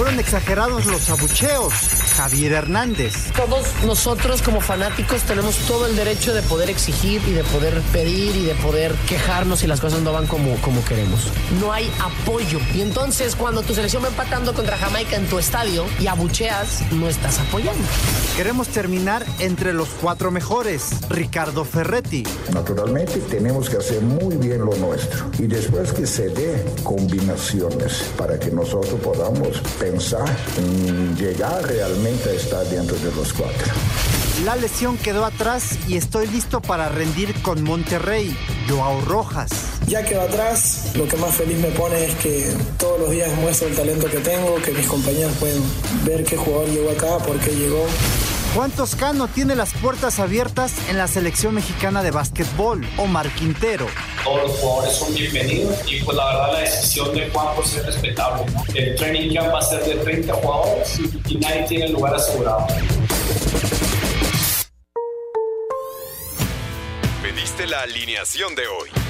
fueron exagerados los abucheos. Javier Hernández. Todos nosotros como fanáticos tenemos todo el derecho de poder exigir y de poder pedir y de poder quejarnos si las cosas no van como, como queremos. No hay apoyo. Y entonces cuando tu selección va empatando contra Jamaica en tu estadio y abucheas, no estás apoyando. Queremos terminar entre los cuatro mejores. Ricardo Ferretti. Naturalmente tenemos que hacer muy bien lo nuestro y después que se dé combinaciones para que nosotros podamos pensar en llegar realmente a estar dentro de los cuatro. La lesión quedó atrás y estoy listo para rendir con Monterrey. Joao Rojas. Ya que va atrás, lo que más feliz me pone es que todos los días muestro el talento que tengo, que mis compañeros pueden ver qué jugador llegó acá, por qué llegó. Juan Toscano tiene las puertas abiertas en la selección mexicana de básquetbol, Omar Quintero. Todos los jugadores son bienvenidos y pues la verdad la decisión de Juan pues es respetable. El training camp va a ser de 30 jugadores y nadie tiene lugar asegurado. Pediste la alineación de hoy.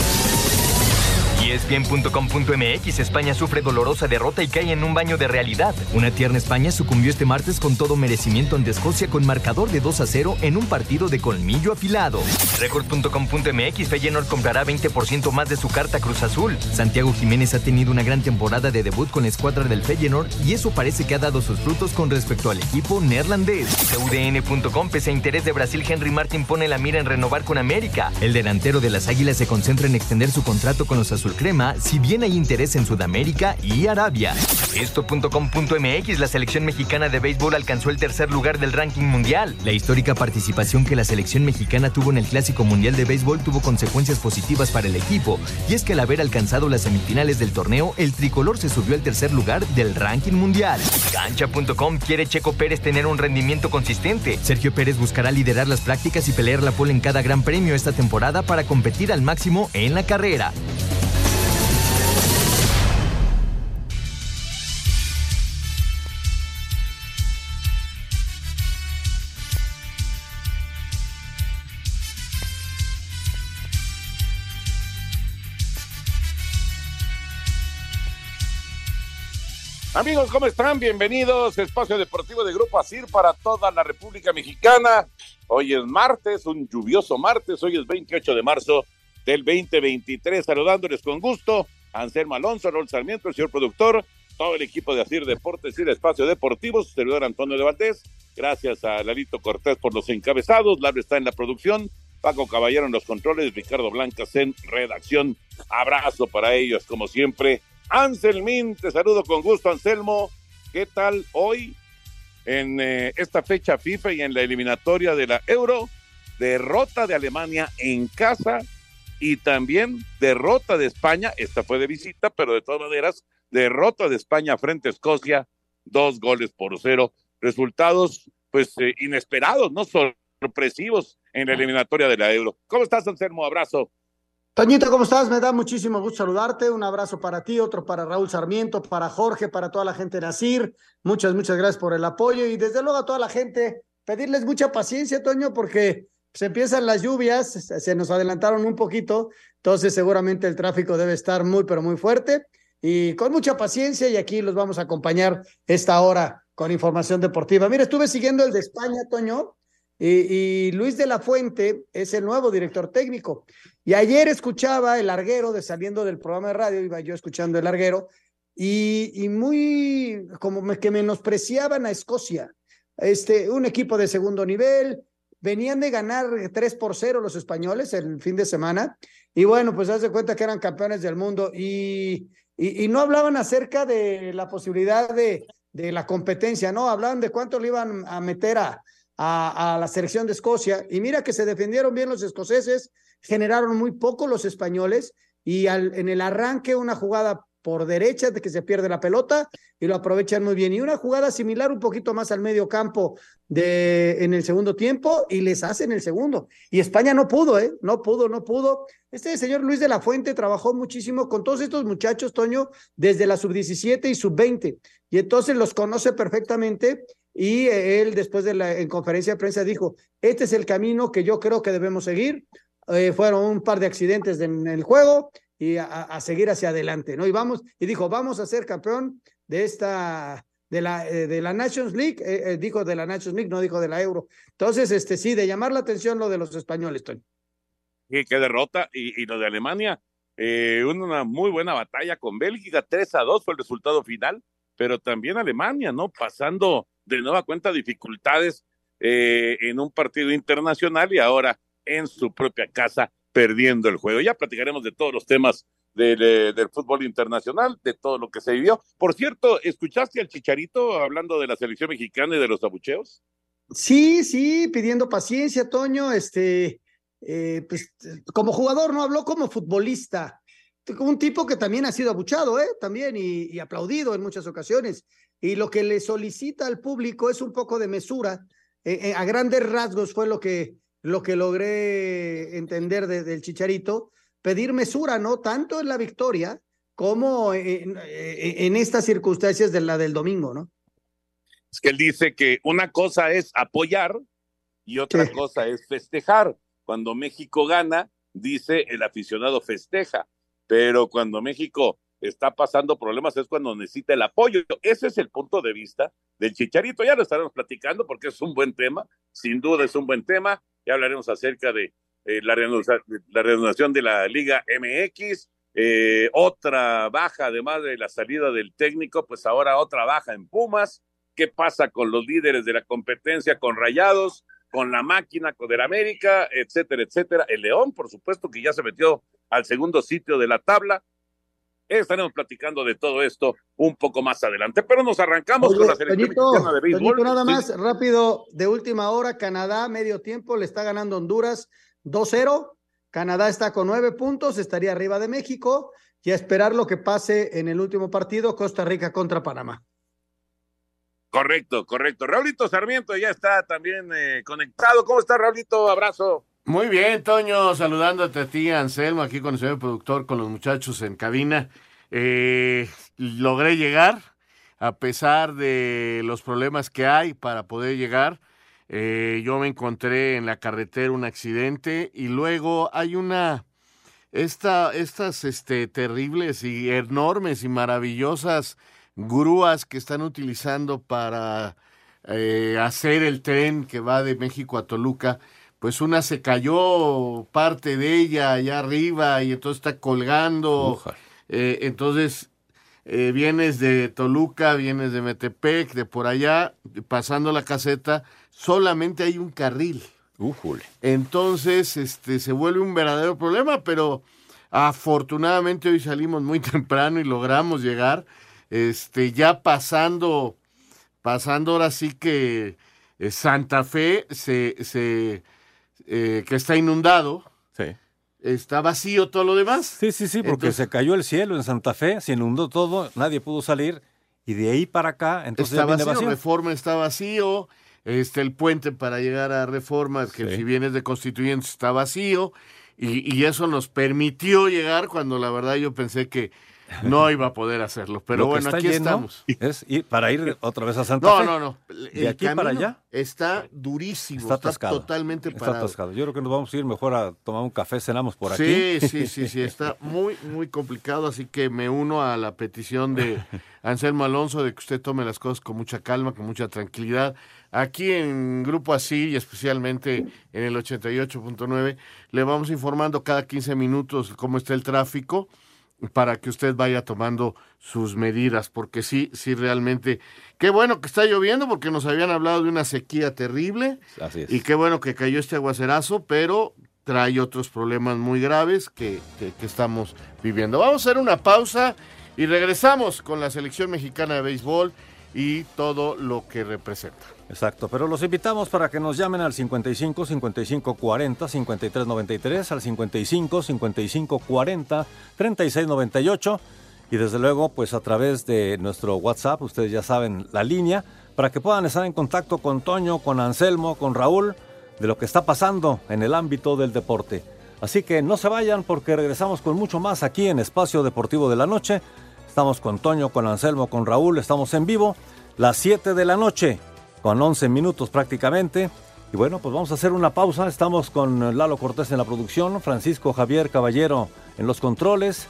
ESPN.com.mx España sufre dolorosa derrota y cae en un baño de realidad. Una tierna España sucumbió este martes con todo merecimiento ante Escocia con marcador de 2 a 0 en un partido de colmillo afilado. Record.com.mx Feyenoord comprará 20% más de su carta Cruz Azul. Santiago Jiménez ha tenido una gran temporada de debut con la escuadra del Feyenoord y eso parece que ha dado sus frutos con respecto al equipo neerlandés. CUDN.com pese a interés de Brasil Henry Martin pone la mira en renovar con América. El delantero de las Águilas se concentra en extender su contrato con los Azul Si bien hay interés en Sudamérica y Arabia. Esto.com.mx, la selección mexicana de béisbol alcanzó el tercer lugar del ranking mundial. La histórica participación que la selección mexicana tuvo en el Clásico Mundial de Béisbol tuvo consecuencias positivas para el equipo, y es que al haber alcanzado las semifinales del torneo, el tricolor se subió al tercer lugar del ranking mundial. Cancha.com quiere Checo Pérez tener un rendimiento consistente. Sergio Pérez buscará liderar las prácticas y pelear la pole en cada gran premio esta temporada para competir al máximo en la carrera. Amigos, ¿cómo están? Bienvenidos a Espacio Deportivo de Grupo ASIR para toda la República Mexicana. Hoy es martes, un lluvioso martes, hoy es 28 de marzo del 2023. Saludándoles con gusto, Anselmo Alonso, Raúl Sarmiento, el señor productor, todo el equipo de ASIR Deportes y el Espacio Deportivo, su servidor Antonio de Valdés. Gracias a Lalito Cortés por los encabezados, Larry está en la producción, Paco Caballero en los controles, Ricardo Blancas en redacción. Abrazo para ellos, como siempre. Anselmín, te saludo con gusto, Anselmo. ¿Qué tal hoy en eh, esta fecha FIFA y en la eliminatoria de la Euro? Derrota de Alemania en casa y también derrota de España. Esta fue de visita, pero de todas maneras, derrota de España frente a Escocia, dos goles por cero. Resultados, pues, eh, inesperados, ¿no? Sorpresivos en la eliminatoria de la Euro. ¿Cómo estás, Anselmo? Abrazo. Toñito, ¿cómo estás? Me da muchísimo gusto saludarte. Un abrazo para ti, otro para Raúl Sarmiento, para Jorge, para toda la gente de Nacir. Muchas, muchas gracias por el apoyo y desde luego a toda la gente pedirles mucha paciencia, Toño, porque se empiezan las lluvias, se nos adelantaron un poquito, entonces seguramente el tráfico debe estar muy, pero muy fuerte y con mucha paciencia y aquí los vamos a acompañar esta hora con información deportiva. Mira, estuve siguiendo el de España, Toño, y, y, Luis de la Fuente es el nuevo director técnico. Y ayer escuchaba el larguero de saliendo del programa de radio, iba yo escuchando el larguero, y, muy como que menospreciaban a Escocia. Este, un equipo de segundo nivel, venían de ganar 3 por 0 los españoles el fin de semana, y bueno, pues haz de cuenta que eran campeones del mundo, y, y, no hablaban acerca de la posibilidad de, de la competencia, ¿no? Hablaban de cuánto le iban a meter a, a, la selección de Escocia. Y mira que se defendieron bien los escoceses, generaron muy poco los españoles y en el arranque una jugada por derecha de que se pierde la pelota y lo aprovechan muy bien. Y una jugada similar un poquito más al medio campo de, en el segundo tiempo y les hacen el segundo. Y España no pudo, ¿eh? No pudo, no pudo. Este señor Luis de la Fuente trabajó muchísimo con todos estos muchachos, Toño, desde la sub-17 y sub-20. Y entonces los conoce perfectamente y él después de la en conferencia de prensa dijo, este es el camino que yo creo que debemos seguir. Eh, fueron un par de accidentes en el juego y a, seguir hacia adelante, ¿no? Y vamos, y dijo, vamos a ser campeón de esta, de la, eh, de la Nations League, eh, dijo de la Nations League, no dijo de la Euro. Entonces, este sí, de llamar la atención lo de los españoles, Tony. Y qué derrota, y, y lo de Alemania, una muy buena batalla con Bélgica, 3 a 2 fue el resultado final, pero también Alemania, ¿no? Pasando de nueva cuenta dificultades en un partido internacional y ahora en su propia casa perdiendo el juego. Ya platicaremos de todos los temas del, eh, fútbol internacional, de todo lo que se vivió. Por cierto, ¿escuchaste al Chicharito hablando de la selección mexicana y de los abucheos? Sí, sí, pidiendo paciencia, Toño. Este, eh, pues como jugador, no habló como futbolista. Un tipo que también ha sido abuchado, ¿eh? También y, aplaudido en muchas ocasiones. Y lo que le solicita al público es un poco de mesura. Eh, a grandes rasgos fue lo que lo que logré entender desde el Chicharito, pedir mesura, ¿no? Tanto en la victoria como en, en, estas circunstancias de la del domingo, ¿no? Es que él dice que una cosa es apoyar y otra cosa es festejar. Cuando México gana, dice el aficionado festeja, pero cuando México está pasando problemas es cuando necesita el apoyo. Ese es el punto de vista del Chicharito. Ya lo estaremos platicando porque es un buen tema, sin duda es un buen tema. Ya hablaremos acerca de eh, la, reanudación, de la Liga MX. Eh, otra baja, además de la salida del técnico, pues ahora otra baja en Pumas. ¿Qué pasa con los líderes de la competencia, con Rayados, con la máquina, con el América, etcétera, etcétera? El León, por supuesto, que ya se metió al segundo sitio de la tabla. Estaremos platicando de todo esto un poco más adelante, pero nos arrancamos con la selección mexicana de béisbol. nada más, rápido, de última hora, Canadá, medio tiempo, le está ganando Honduras 2-0. Canadá está con nueve puntos, estaría arriba de México y a esperar lo que pase en el último partido, Costa Rica contra Panamá. Correcto, correcto. Raulito Sarmiento ya está también eh, conectado. ¿Cómo está, Raulito? Abrazo. Muy bien, Toño, saludándote a ti, Anselmo, aquí con el señor productor, con los muchachos en cabina. Eh, logré llegar, a pesar de los problemas que hay para poder llegar. Eh, yo me encontré en la carretera un accidente y luego hay una, esta, estas este, terribles y enormes y maravillosas grúas que están utilizando para eh, hacer el tren que va de México a Toluca pues una se cayó parte de ella allá arriba y entonces está colgando. Eh, entonces eh, vienes de Toluca, vienes de Metepec, de por allá, pasando la caseta, solamente hay un carril. Entonces, este, se vuelve un verdadero problema, pero afortunadamente hoy salimos muy temprano y logramos llegar. Este, ya pasando, pasando ahora sí que eh, Santa Fe se, se eh, que está inundado. Sí. Está vacío todo lo demás. Sí, sí, sí, porque se cayó el cielo en Santa Fe, se inundó todo, nadie pudo salir. Y de ahí para acá, entonces está vacío, Reforma está vacío, este, el puente para llegar a Reforma, que si vienes de Constituyentes está vacío, y, y, eso nos permitió llegar cuando la verdad yo pensé que no iba a poder hacerlo. Pero bueno, aquí estamos. Es ir, para ir otra vez a Santa Fe. No, no, no. De aquí para allá. Está durísimo. Está, atascado. totalmente parado. Está atascado. Yo creo que nos vamos a ir mejor a tomar un café, cenamos por aquí. Sí, sí, sí, sí. Está muy, muy complicado. Así que me uno a la petición de Anselmo Alonso de que usted tome las cosas con mucha calma, con mucha tranquilidad. Aquí en Grupo Así y especialmente en el 88.9 le vamos informando cada 15 minutos cómo está el tráfico para que usted vaya tomando sus medidas, porque sí, sí, realmente, qué bueno que está lloviendo, porque nos habían hablado de una sequía terrible, Así es. y qué bueno que cayó este aguacerazo, pero trae otros problemas muy graves que, que, que estamos viviendo. Vamos a hacer una pausa y regresamos con la selección mexicana de béisbol y todo lo que representa. Exacto, pero los invitamos para que nos llamen al 55 55 40 53 93, al 55 55 40 36 98 y desde luego pues a través de nuestro WhatsApp, ustedes ya saben la línea, para que puedan estar en contacto con Toño, con Anselmo, con Raúl, de lo que está pasando en el ámbito del deporte. Así que no se vayan porque regresamos con mucho más aquí en Espacio Deportivo de la Noche. Estamos con Toño, con Anselmo, con Raúl, estamos en vivo, las 7 de la noche, con 11 minutos prácticamente. Y bueno, pues vamos a hacer una pausa. Estamos con Lalo Cortés en la producción, Francisco Javier Caballero en los controles.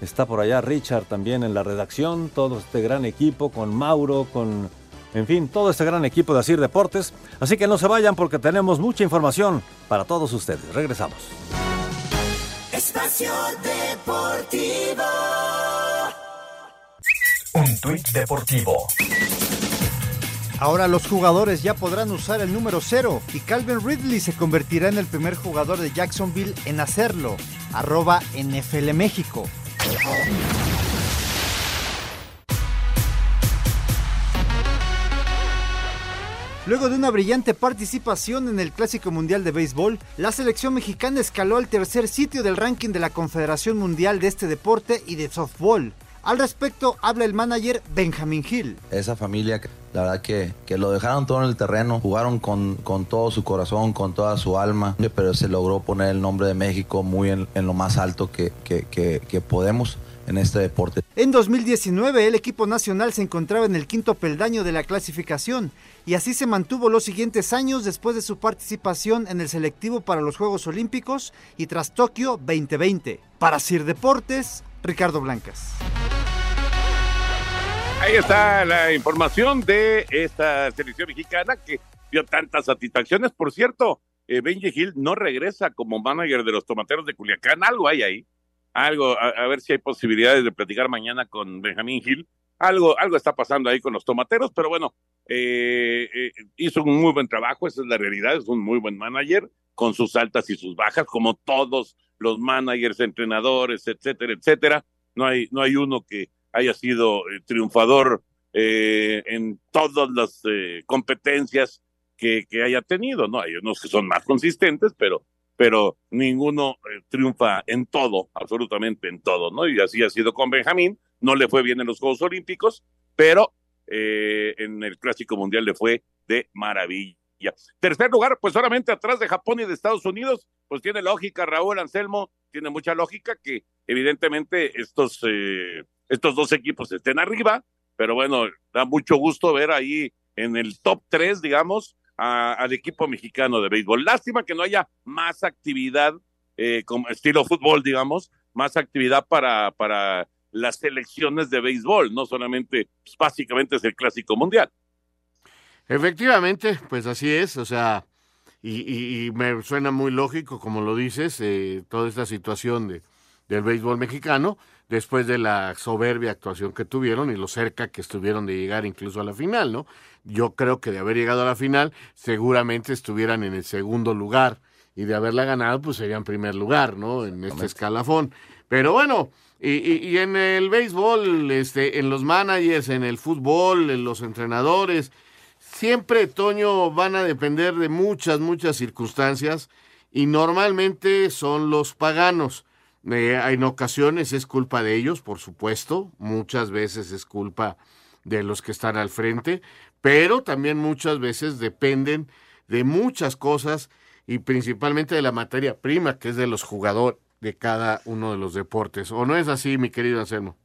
Está por allá Richard también en la redacción, todo este gran equipo con Mauro, con, en fin, todo este gran equipo de Asir Deportes. Así que no se vayan porque tenemos mucha información para todos ustedes. Regresamos. Espacio Deportivo. Un tuit deportivo. Ahora los jugadores ya podrán usar el número cero y Calvin Ridley se convertirá en el primer jugador de Jacksonville en hacerlo. Arroba NFL México. Luego de una brillante participación en el Clásico Mundial de Béisbol, la selección mexicana escaló al tercer sitio del ranking de la Confederación Mundial de este deporte y de softball. Al respecto habla el manager Benjamin Hill. Esa familia, la verdad que, que lo dejaron todo en el terreno, jugaron con, con, todo su corazón, con toda su alma, pero se logró poner el nombre de México muy en, lo más alto que, que, que podemos en este deporte. En 2019 el equipo nacional se encontraba en el quinto peldaño de la clasificación y así se mantuvo los siguientes años después de su participación en el selectivo para los Juegos Olímpicos y tras Tokio 2020. Para Sir Deportes, Ricardo Blancas. Ahí está la información de esta selección mexicana que dio tantas satisfacciones. Por cierto, eh, Benji Hill no regresa como manager de los tomateros de Culiacán. Algo hay ahí. Algo, a, ver si hay posibilidades de platicar mañana con Benjamín Hill. Algo, algo está pasando ahí con los tomateros, pero bueno, eh, eh, hizo un muy buen trabajo, esa es la realidad, es un muy buen manager, con sus altas y sus bajas, como todos los managers, entrenadores, etcétera, etcétera. No hay, no hay uno que haya sido eh, triunfador eh, en todas las eh, competencias que, que, haya tenido, ¿no? Hay unos que son más consistentes, pero, pero ninguno triunfa en todo, absolutamente en todo, ¿no? Y así ha sido con Benjamín, no le fue bien en los Juegos Olímpicos, pero en el Clásico Mundial le fue de maravilla. Tercer lugar, pues solamente atrás de Japón y de Estados Unidos, pues tiene lógica, Raúl Anselmo, tiene mucha lógica que evidentemente estos, estos dos equipos estén arriba, pero bueno, da mucho gusto ver ahí en el top 3, digamos, a, al equipo mexicano de béisbol. Lástima que no haya más actividad, eh, como estilo fútbol, digamos, más actividad para, para las selecciones de béisbol, no solamente, pues, básicamente es el clásico mundial. Efectivamente, pues así es, o sea, y, y, y me suena muy lógico, como lo dices, eh, toda esta situación de, del béisbol mexicano, después de la soberbia actuación que tuvieron y lo cerca que estuvieron de llegar incluso a la final, ¿no? Yo creo que de haber llegado a la final, seguramente estuvieran en el segundo lugar y de haberla ganado, pues serían primer lugar, ¿no? En este escalafón. Pero bueno, y, y, y en el béisbol, este, en los managers, en el fútbol, en los entrenadores, siempre, Toño, van a depender de muchas, muchas circunstancias y normalmente son los paganos. Eh, en ocasiones es culpa de ellos, por supuesto, muchas veces es culpa de los que están al frente, pero también muchas veces dependen de muchas cosas y principalmente de la materia prima, que es de los jugadores de cada uno de los deportes. ¿O no es así, mi querido Anselmo?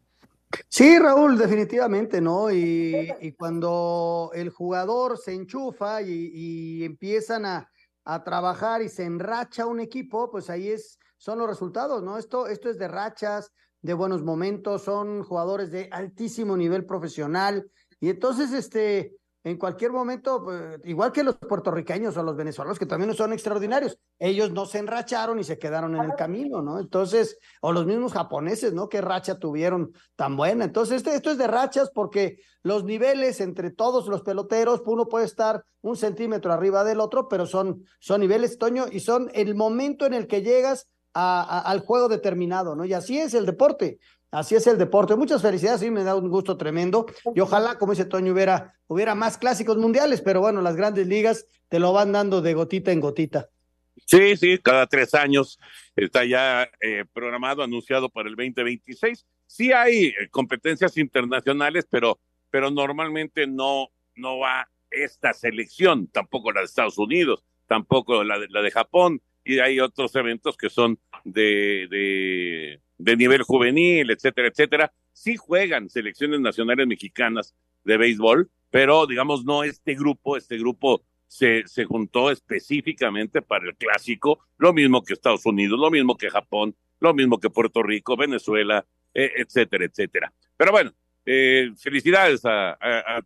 Sí, Raúl, definitivamente, ¿no? Y, cuando el jugador se enchufa y, y empiezan a, a, trabajar y se enracha un equipo, pues ahí es, son los resultados, ¿no? Esto, esto es de rachas, de buenos momentos, son jugadores de altísimo nivel profesional. Y entonces, este, en cualquier momento, pues, igual que los puertorriqueños o los venezolanos, que también son extraordinarios, ellos no se enracharon y se quedaron en el camino, ¿no? Entonces, o los mismos japoneses, ¿no? ¿Qué racha tuvieron tan buena? Entonces, este, esto es de rachas porque los niveles entre todos los peloteros, uno puede estar un centímetro arriba del otro, pero son, son niveles, Toño, y son el momento en el que llegas a, al juego determinado, ¿no? Y así es el deporte. Así es el deporte. Muchas felicidades, sí, me da un gusto tremendo. Y ojalá, como dice Toño, hubiera, hubiera más clásicos mundiales, pero bueno, las grandes ligas te lo van dando de gotita en gotita. Sí, sí, cada tres años está ya eh, programado, anunciado para el 2026. Sí hay eh, competencias internacionales, pero, pero normalmente no, no va esta selección, tampoco la de Estados Unidos, tampoco la de, la de Japón, y hay otros eventos que son de, de, nivel juvenil, etcétera, etcétera. Sí juegan selecciones nacionales mexicanas de béisbol, pero digamos no este grupo, este grupo se, se juntó específicamente para el clásico, lo mismo que Estados Unidos, lo mismo que Japón, lo mismo que Puerto Rico, Venezuela, eh, etcétera, etcétera. Pero bueno, eh, felicidades a,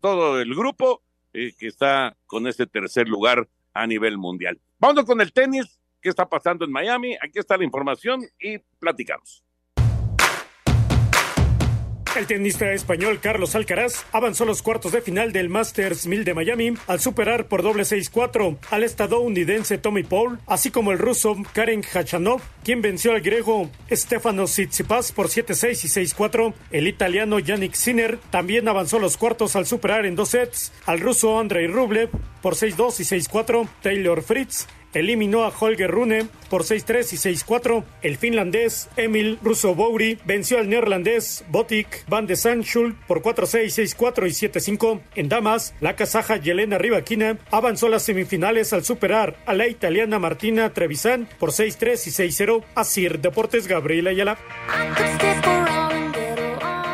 todo el grupo eh, que está con ese tercer lugar a nivel mundial. Vamos con el tenis, qué está pasando en Miami, aquí está la información y platicamos. El tenista español Carlos Alcaraz avanzó los cuartos de final del Masters 1000 de Miami al superar por doble 6-4 al estadounidense Tommy Paul, así como el ruso Karen Khachanov, quien venció al griego Stefano Tsitsipas por 7-6 y 6-4. El italiano Yannick Sinner también avanzó los cuartos al superar en dos sets al ruso Andrei Rublev por 6-2 y 6-4. Taylor Fritz eliminó a Holger Rune por 6-3 y 6-4. El finlandés Emil Russo-Bouri venció al neerlandés Botik van de Sandschul por 4-6, 6-4 y 7-5. En damas, la kazaja Yelena Rybakina avanzó a las semifinales al superar a la italiana Martina Trevisan por 6-3 y 6-0. Asir Deportes Gabriela Ayala.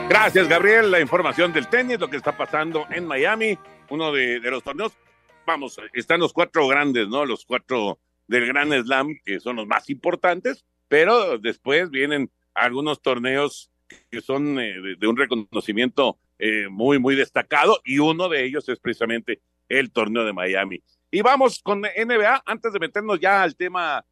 Gracias, Gabriel. La información del tenis, lo que está pasando en Miami, uno de los torneos vamos, están los cuatro grandes, ¿no? Los cuatro del Gran Slam, que son los más importantes, pero después vienen algunos torneos que son eh, de, un reconocimiento eh, muy, muy destacado, y uno de ellos es precisamente el torneo de Miami. Y vamos con NBA, antes de meternos ya al tema,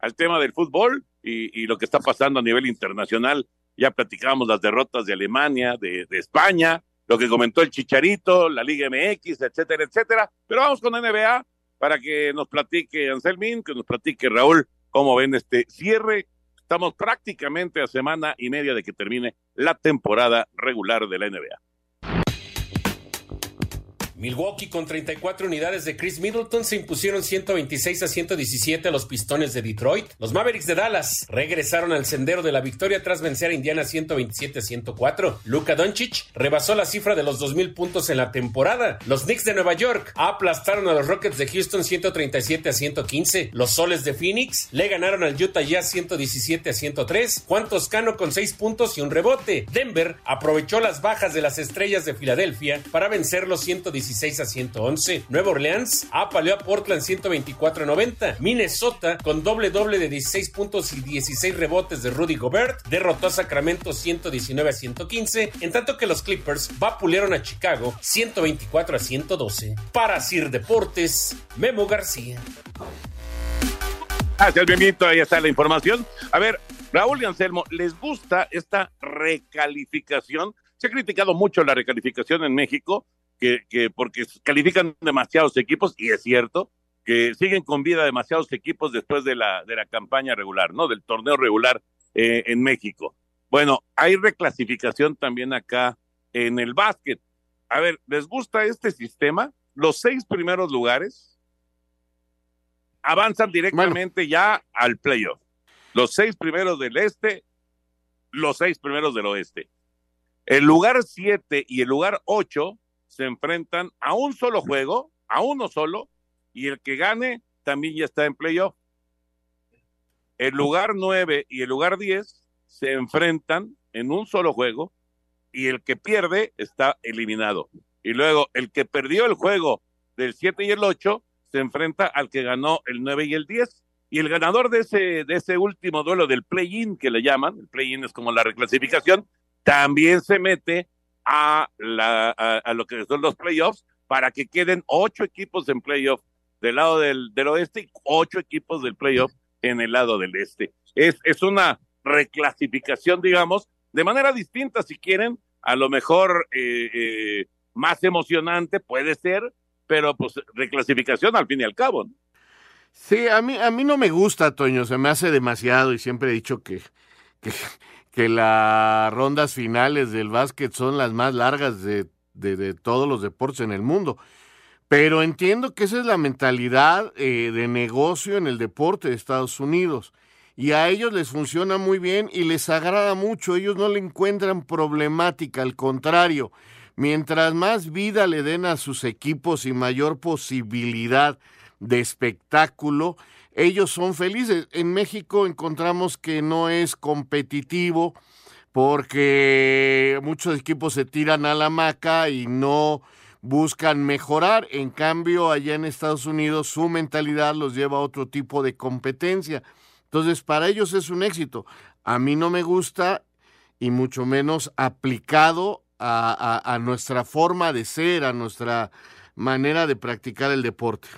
al tema del fútbol y, lo que está pasando a nivel internacional, ya platicamos las derrotas de Alemania, de España, lo que comentó el Chicharito, la Liga MX, etcétera, etcétera. Pero vamos con NBA para que nos platique Anselmín, que nos platique Raúl cómo ven este cierre. Estamos prácticamente a semana y media de que termine la temporada regular de la NBA. Milwaukee con 34 unidades de Chris Middleton se impusieron 126 a 117 a los Pistones de Detroit. Los Mavericks de Dallas regresaron al sendero de la victoria tras vencer a Indiana 127 a 104. Luka Doncic rebasó la cifra de los 2000 puntos en la temporada. Los Knicks de Nueva York aplastaron a los Rockets de Houston 137 a 115. Los Soles de Phoenix le ganaron al Utah Jazz 117 a 103. Juan Toscano con 6 puntos y un rebote. Denver aprovechó las bajas de las estrellas de Filadelfia para vencer los 117 a 111. Nueva Orleans apaleó a Portland 124 a 90. Minnesota, con doble doble de 16 puntos y 16 rebotes de Rudy Gobert, derrotó a Sacramento 119 a 115, en tanto que los Clippers vapulearon a Chicago 124 a 112. Para Sir Deportes, Memo García. Gracias, Memito. Ahí está la información. A ver, Raúl y Anselmo, ¿les gusta esta recalificación? Se ha criticado mucho la recalificación en México, que, que, porque califican demasiados equipos, y es cierto, que siguen con vida demasiados equipos después de la, de la campaña regular, ¿no? Del torneo regular eh, en México. Bueno, hay reclasificación también acá en el básquet. A ver, ¿les gusta este sistema? Los seis primeros lugares avanzan directamente bueno. ya al playoff. Los seis primeros del este, los seis primeros del oeste. El lugar siete y el lugar ocho se enfrentan a un solo juego, a uno solo, y el que gane también ya está en playoff. El lugar 9 y el lugar 10 se enfrentan en un solo juego y el que pierde está eliminado. Y luego el que perdió el juego del 7 y el 8 se enfrenta al que ganó el 9 y el 10. Y el ganador de ese, de ese último duelo del play-in que le llaman, el play-in es como la reclasificación, también se mete a, la, lo que son los playoffs para que queden ocho equipos en playoff del lado del, del oeste y ocho equipos del playoff en el lado del este. Es, es una reclasificación, digamos, de manera distinta, si quieren, a lo mejor eh, eh, más emocionante puede ser, pero pues reclasificación al fin y al cabo. Sí, a mí, a mí no me gusta, Toño, se me hace demasiado y siempre he dicho que, que las rondas finales del básquet son las más largas de, de, todos los deportes en el mundo. Pero entiendo que esa es la mentalidad eh, de negocio en el deporte de Estados Unidos. Y a ellos les funciona muy bien y les agrada mucho. Ellos no le encuentran problemática, al contrario. Mientras más vida le den a sus equipos y mayor posibilidad de espectáculo, ellos son felices. En México encontramos que no es competitivo porque muchos equipos se tiran a la maca y no buscan mejorar. En cambio, allá en Estados Unidos su mentalidad los lleva a otro tipo de competencia. Entonces, para ellos es un éxito. A mí no me gusta y mucho menos aplicado a, a nuestra forma de ser, a nuestra manera de practicar el deporte.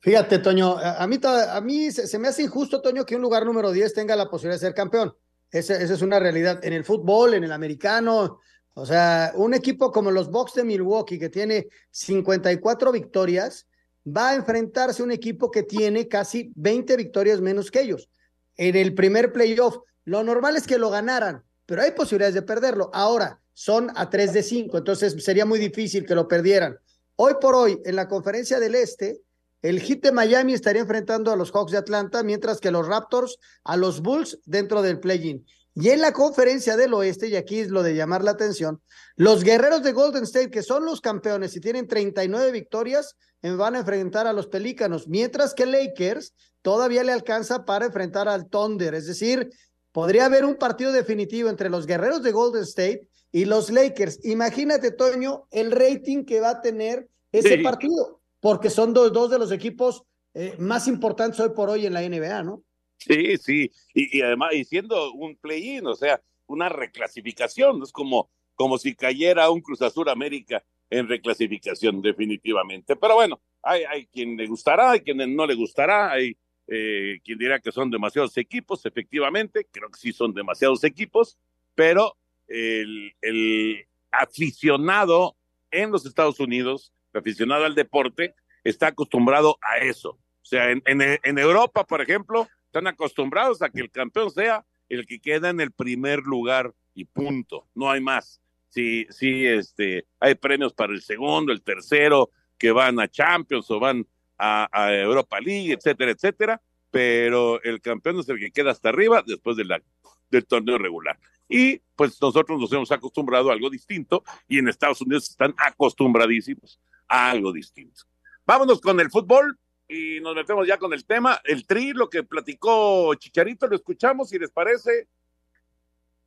Fíjate, Toño, a mí, se, me hace injusto, Toño, que un lugar número 10 tenga la posibilidad de ser campeón. Esa, esa es una realidad en el fútbol, en el americano, o sea, un equipo como los Bucks de Milwaukee, que tiene 54 victorias, va a enfrentarse a un equipo que tiene casi 20 victorias menos que ellos. En el primer playoff, lo normal es que lo ganaran, pero hay posibilidades de perderlo. Ahora, son a 3 de 5, entonces sería muy difícil que lo perdieran. Hoy por hoy, en la conferencia del Este, el Heat de Miami estaría enfrentando a los Hawks de Atlanta, mientras que los Raptors a los Bulls dentro del play-in. Y en la conferencia del oeste, y aquí es lo de llamar la atención, los guerreros de Golden State, que son los campeones y tienen 39 victorias, van a enfrentar a los Pelícanos, mientras que Lakers todavía le alcanza para enfrentar al Thunder. Es decir, podría haber un partido definitivo entre los guerreros de Golden State y los Lakers. Imagínate, Toño, el rating que va a tener ese sí. partido, porque son dos, dos de los equipos eh, más importantes hoy por hoy en la NBA, ¿no? Sí, sí, y, además, y siendo un play-in, o sea, una reclasificación, es como, como si cayera un Cruz Azul América en reclasificación, definitivamente. Pero bueno, hay, hay quien le gustará, hay quien no le gustará, hay eh, quien dirá que son demasiados equipos, efectivamente, creo que sí son demasiados equipos, pero el aficionado en los Estados Unidos, aficionado al deporte, está acostumbrado a eso. O sea, en, Europa, por ejemplo, están acostumbrados a que el campeón sea el que queda en el primer lugar y punto, no hay más. Sí, sí, este, hay premios para el segundo, el tercero, que van a Champions o van a, Europa League, etcétera, etcétera, pero el campeón es el que queda hasta arriba después del torneo regular. Y pues nosotros nos hemos acostumbrado a algo distinto y en Estados Unidos están acostumbradísimos algo distinto. Vámonos con el fútbol y nos metemos ya con el tema. El tri, lo que platicó Chicharito, lo escuchamos si les parece.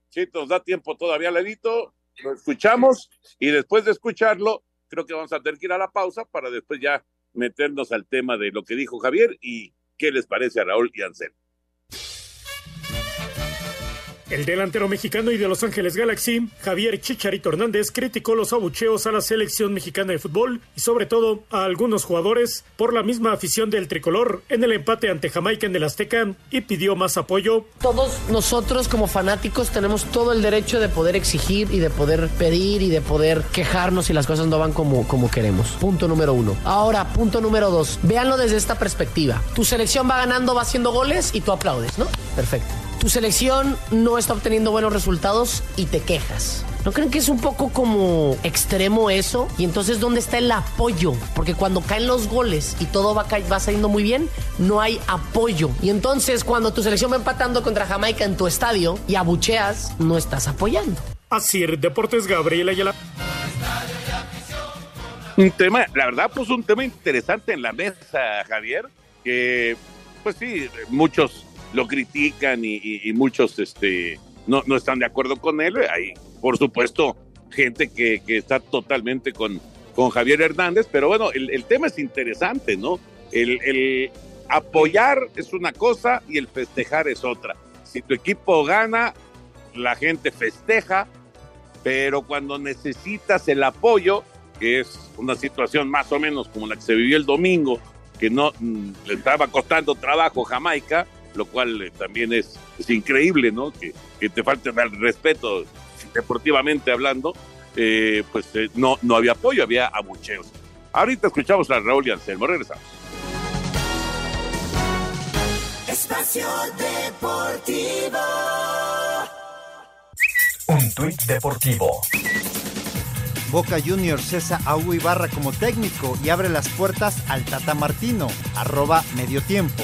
Sí, nos da tiempo todavía, Ledito. Lo escuchamos y después de escucharlo, creo que vamos a tener que ir a la pausa para después ya meternos al tema de lo que dijo Javier y qué les parece a Raúl y Ansel. El delantero mexicano y de Los Ángeles Galaxy, Javier Chicharito Hernández, criticó los abucheos a la selección mexicana de fútbol y sobre todo a algunos jugadores por la misma afición del tricolor en el empate ante Jamaica en el Azteca y pidió más apoyo. Todos nosotros como fanáticos tenemos todo el derecho de poder exigir y de poder pedir y de poder quejarnos si las cosas no van como, como queremos. Punto número uno. Ahora, punto número dos. Véanlo desde esta perspectiva. Tu selección va ganando, va haciendo goles y tú aplaudes, ¿no? Perfecto tu selección no está obteniendo buenos resultados y te quejas. ¿No creen que es un poco como extremo eso? Y entonces, ¿dónde está el apoyo? Porque cuando caen los goles y todo va, va saliendo muy bien, no hay apoyo. Y entonces, cuando tu selección va empatando contra Jamaica en tu estadio y abucheas, no estás apoyando. Así, Deportes Gabriela Ayala. Un tema, la verdad, pues un tema interesante en la mesa, Javier, que, pues sí, muchos lo critican y, muchos este, no, no, están de acuerdo con él. Hay, por supuesto, gente que, que está totalmente con, con, Javier Hernández, pero bueno, el, el tema es interesante, ¿no? El, el, apoyar es una cosa y el festejar es otra. Si tu equipo gana, la gente festeja, pero cuando necesitas el apoyo, que es una situación más o menos como la que se vivió el domingo, que no mm, le estaba costando trabajo Jamaica, lo cual eh, también es, es, increíble, ¿no? Que, que te falte el respeto deportivamente hablando, eh, pues eh, no, no había apoyo, había abucheos. Ahorita escuchamos a Raúl y Anselmo, regresamos. Espacio Deportivo. tuit deportivo. Boca Juniors cesa a Hugo Ibarra como técnico y abre las puertas al Tata Martino, arroba medio tiempo.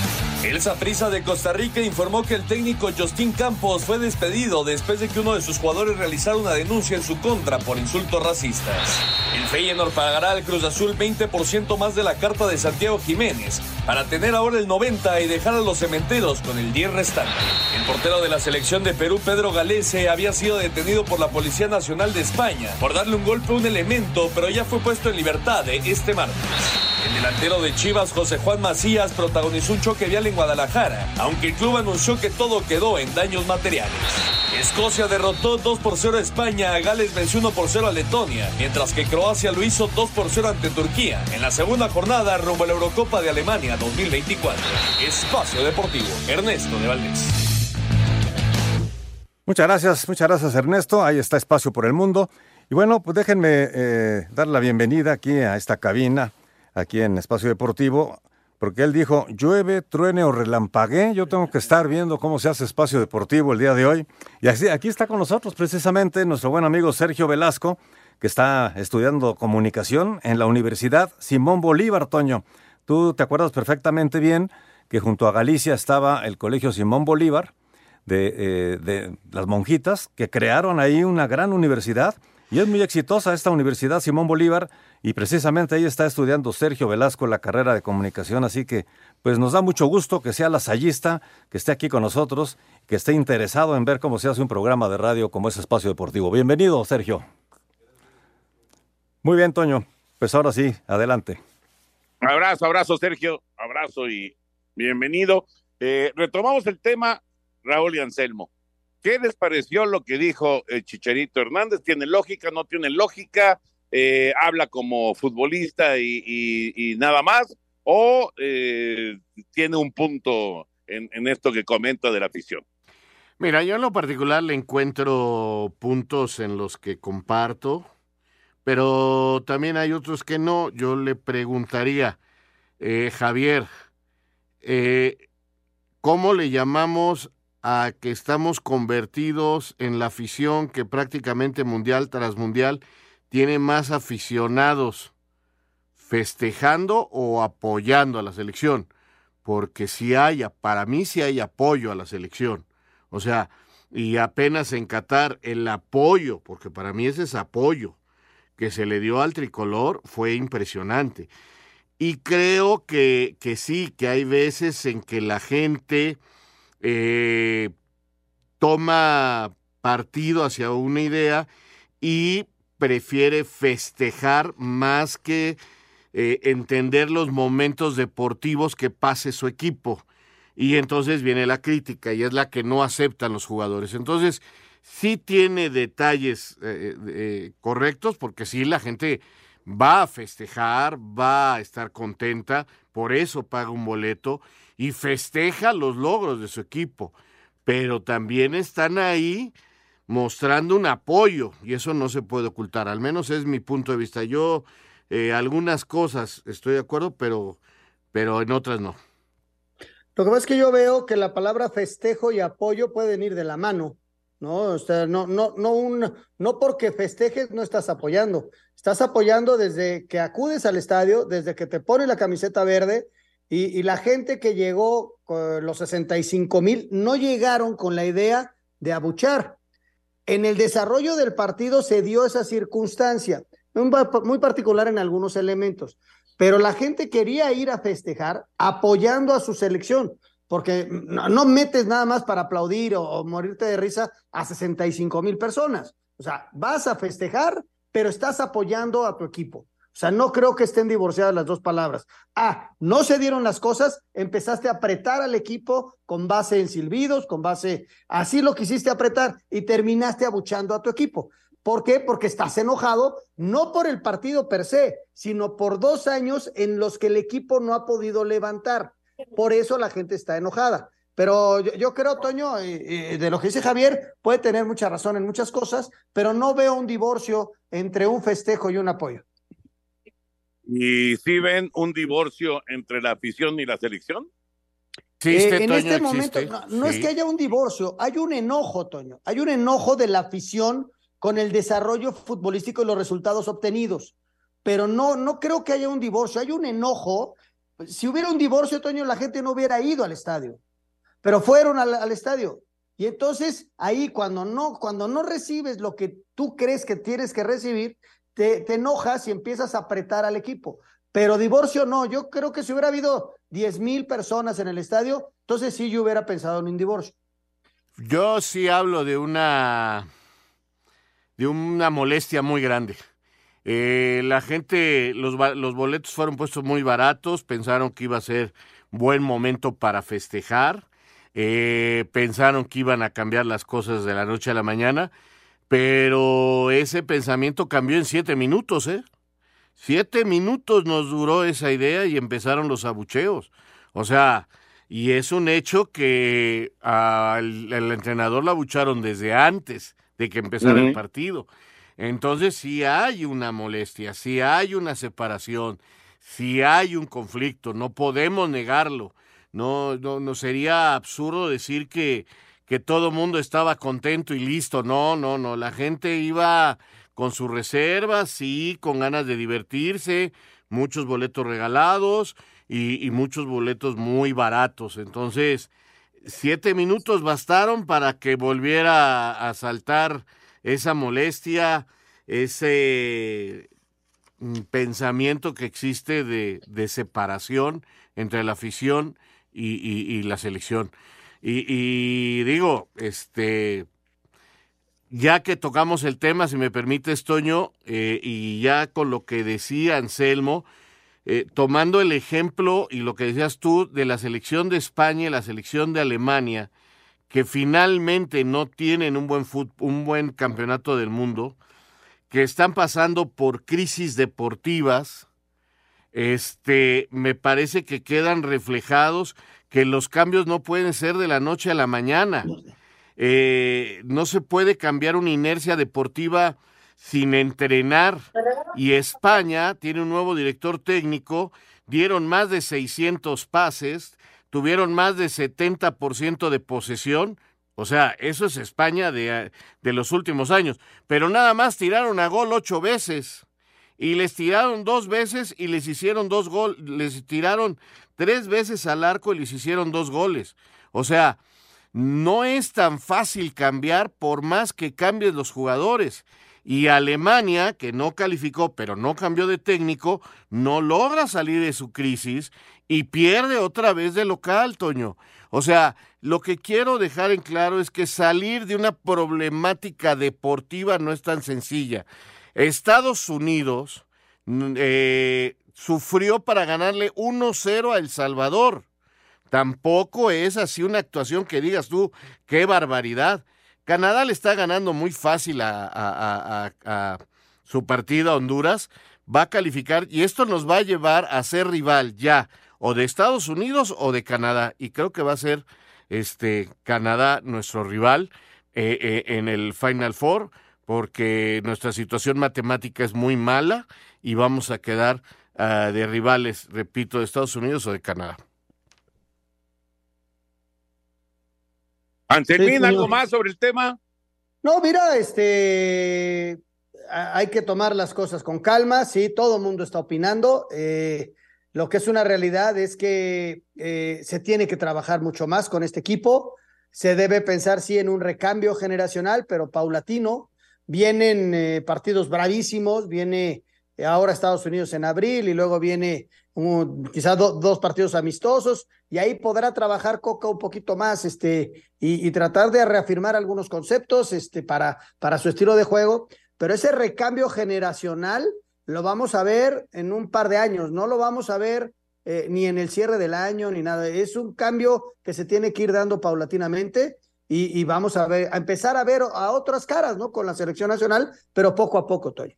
El Saprissa de Costa Rica informó que el técnico Justin Campos fue despedido después de que uno de sus jugadores realizara una denuncia en su contra por insultos racistas. El Feyenoord pagará al Cruz Azul 20% más de la carta de Santiago Jiménez para tener ahora el 90 y dejar a los cementeros con el 10 restante. El portero de la selección de Perú, Pedro Galese, había sido detenido por la Policía Nacional de España por darle un golpe a un elemento, pero ya fue puesto en libertad este martes. El delantero de Chivas, José Juan Macías, protagonizó un choque vial en Guadalajara, aunque el club anunció que todo quedó en daños materiales. Escocia derrotó 2 por 0 a España, Gales venció 1 por 0 a Letonia, mientras que Croacia lo hizo 2 por 0 ante Turquía, en la segunda jornada rumbo a la Eurocopa de Alemania 2024. Espacio Deportivo, Ernesto de Valdés. Muchas gracias, muchas gracias Ernesto. Ahí está Espacio por el Mundo. Y bueno, pues déjenme eh, dar la bienvenida aquí a esta cabina aquí en Espacio Deportivo, porque él dijo, llueve, truene o relampaguee, yo tengo que estar viendo cómo se hace Espacio Deportivo el día de hoy. Y así, aquí está con nosotros precisamente nuestro buen amigo Sergio Velasco, que está estudiando comunicación en la Universidad Simón Bolívar, Toño. Tú te acuerdas perfectamente bien que junto a Galicia estaba el Colegio Simón Bolívar de, eh, de las monjitas, que crearon ahí una gran universidad y es muy exitosa esta Universidad Simón Bolívar y precisamente ahí está estudiando Sergio Velasco la carrera de comunicación, así que pues nos da mucho gusto que sea lasallista, que esté aquí con nosotros, que esté interesado en ver cómo se hace un programa de radio como es Espacio Deportivo. Bienvenido, Sergio. Muy bien, Toño. Pues ahora sí, adelante. Abrazo, abrazo, Sergio. Abrazo y bienvenido. Eh, retomamos el tema, Raúl y Anselmo. ¿Qué les pareció lo que dijo el Chicharito Hernández? ¿Tiene lógica? ¿No tiene lógica? Eh, ¿Habla como futbolista y, nada más? ¿O eh, tiene un punto en, en esto que comenta de la afición? Mira, yo en lo particular le encuentro puntos en los que comparto, pero también hay otros que no. Yo le preguntaría, eh, Javier, ¿cómo le llamamos a que estamos convertidos en la afición que prácticamente mundial tras mundial tiene más aficionados festejando o apoyando a la selección, porque si hay, para mí sí hay apoyo a la selección, o sea, y apenas en Qatar el apoyo, porque para mí ese es apoyo que se le dio al tricolor fue impresionante. Y creo que, que sí, que hay veces en que la gente eh, toma partido hacia una idea y prefiere festejar más que eh, entender los momentos deportivos que pase su equipo. Y entonces viene la crítica y es la que no aceptan los jugadores. Entonces, sí tiene detalles eh, correctos porque sí la gente va a festejar, va a estar contenta, por eso paga un boleto y festeja los logros de su equipo, pero también están ahí mostrando un apoyo y eso no se puede ocultar, al menos es mi punto de vista. Yo eh, algunas cosas estoy de acuerdo, pero, pero en otras no. Lo que pasa es que yo veo que la palabra festejo y apoyo pueden ir de la mano, ¿no? O sea, no, no, no, un, no porque festejes no estás apoyando. Estás apoyando desde que acudes al estadio, desde que te pones la camiseta verde, y, la gente que llegó, los 65 mil, no llegaron con la idea de abuchar. En el desarrollo del partido se dio esa circunstancia, muy particular en algunos elementos, pero la gente quería ir a festejar apoyando a su selección, porque no, metes nada más para aplaudir o, o morirte de risa a 65 mil personas. O sea, vas a festejar, pero estás apoyando a tu equipo. O sea, no creo que estén divorciadas las dos palabras. Ah, no se dieron las cosas, empezaste a apretar al equipo con base en silbidos, con base, así lo quisiste apretar y terminaste abuchando a tu equipo. ¿Por qué? Porque estás enojado, no por el partido per se, sino por dos años en los que el equipo no ha podido levantar. Por eso la gente está enojada. Pero yo, creo, Toño, de lo que dice Javier, puede tener mucha razón en muchas cosas, pero no veo un divorcio entre un festejo y un apoyo. ¿Y si ven un divorcio entre la afición y la selección? Eh, en este momento, no, es que haya un divorcio, hay un enojo, Toño. Hay un enojo de la afición con el desarrollo futbolístico y los resultados obtenidos. Pero no, no creo que haya un divorcio, hay un enojo. Si hubiera un divorcio, Toño, la gente no hubiera ido al estadio. Pero fueron al, estadio. Y entonces ahí cuando no, cuando no recibes lo que tú crees que tienes que recibir, te, te enojas y empiezas a apretar al equipo. Pero divorcio no, yo creo que si hubiera habido 10 mil personas en el estadio, entonces sí yo hubiera pensado en un divorcio. Yo sí hablo de una de una molestia muy grande. Eh, la gente, los, los boletos fueron puestos muy baratos, pensaron que iba a ser buen momento para festejar, eh, pensaron que iban a cambiar las cosas de la noche a la mañana, pero ese pensamiento cambió en siete minutos, ¿eh? Siete minutos nos duró esa idea y empezaron los abucheos. O sea, y es un hecho que al, entrenador lo abucharon desde antes de que empezara el partido. Entonces sí hay una molestia, sí hay una separación, sí hay un conflicto, no podemos negarlo. No, no, sería absurdo decir que, que todo el mundo estaba contento y listo. No, no, no. La gente iba con sus reservas, sí, con ganas de divertirse, muchos boletos regalados y, muchos boletos muy baratos. Entonces, siete minutos bastaron para que volviera a saltar esa molestia, ese mm, pensamiento que existe de, separación entre la afición y, la selección. Y, y, digo, este, ya que tocamos el tema, si me permite, Toño, eh, y ya con lo que decía Anselmo, eh, tomando el ejemplo y lo que decías tú de la selección de España y la selección de Alemania, que finalmente no tienen un buen, un buen campeonato del mundo, que están pasando por crisis deportivas, este, me parece que quedan reflejados que los cambios no pueden ser de la noche a la mañana. Eh, no se puede cambiar una inercia deportiva sin entrenar. Y España tiene un nuevo director técnico, dieron más de 600 pases, tuvieron más de 70% de posesión. O sea, eso es España de, de, los últimos años. Pero nada más tiraron a gol ocho veces. Y les tiraron dos veces y les hicieron dos goles. Les tiraron tres veces al arco y les hicieron dos goles. O sea, no es tan fácil cambiar por más que cambies los jugadores. Y Alemania, que no calificó, pero no cambió de técnico, no logra salir de su crisis y pierde otra vez de local, Toño. O sea, lo que quiero dejar en claro es que salir de una problemática deportiva no es tan sencilla. Estados Unidos mm, eh, sufrió para ganarle 1-0 a El Salvador Tampoco es así una actuación que digas tú, qué barbaridad. Canadá le está ganando muy fácil a, su partido a Honduras, va a calificar y esto nos va a llevar a ser rival ya o de Estados Unidos o de Canadá y creo que va a ser este Canadá nuestro rival eh, eh, en el Final Four porque nuestra situación matemática es muy mala y vamos a quedar ah, de rivales, repito, de Estados Unidos o de Canadá. Anselmín, ¿algo más sobre el tema? No, mira, este, hay que tomar las cosas con calma, sí, todo el mundo está opinando. Eh, lo que es una realidad es que eh, se tiene que trabajar mucho más con este equipo. Se debe pensar, sí, en un recambio generacional, pero paulatino. Vienen eh, partidos bravísimos, viene ahora Estados Unidos en abril y luego viene quizás dos partidos amistosos y ahí podrá trabajar Coca un poquito más este, y, tratar de reafirmar algunos conceptos este, para, para su estilo de juego, pero ese recambio generacional lo vamos a ver en un par de años, no lo vamos a ver eh, ni en el cierre del año ni nada, es un cambio que se tiene que ir dando paulatinamente y, vamos a ver, a empezar a ver a otras caras, ¿no? Con la selección nacional, pero poco a poco, Toy.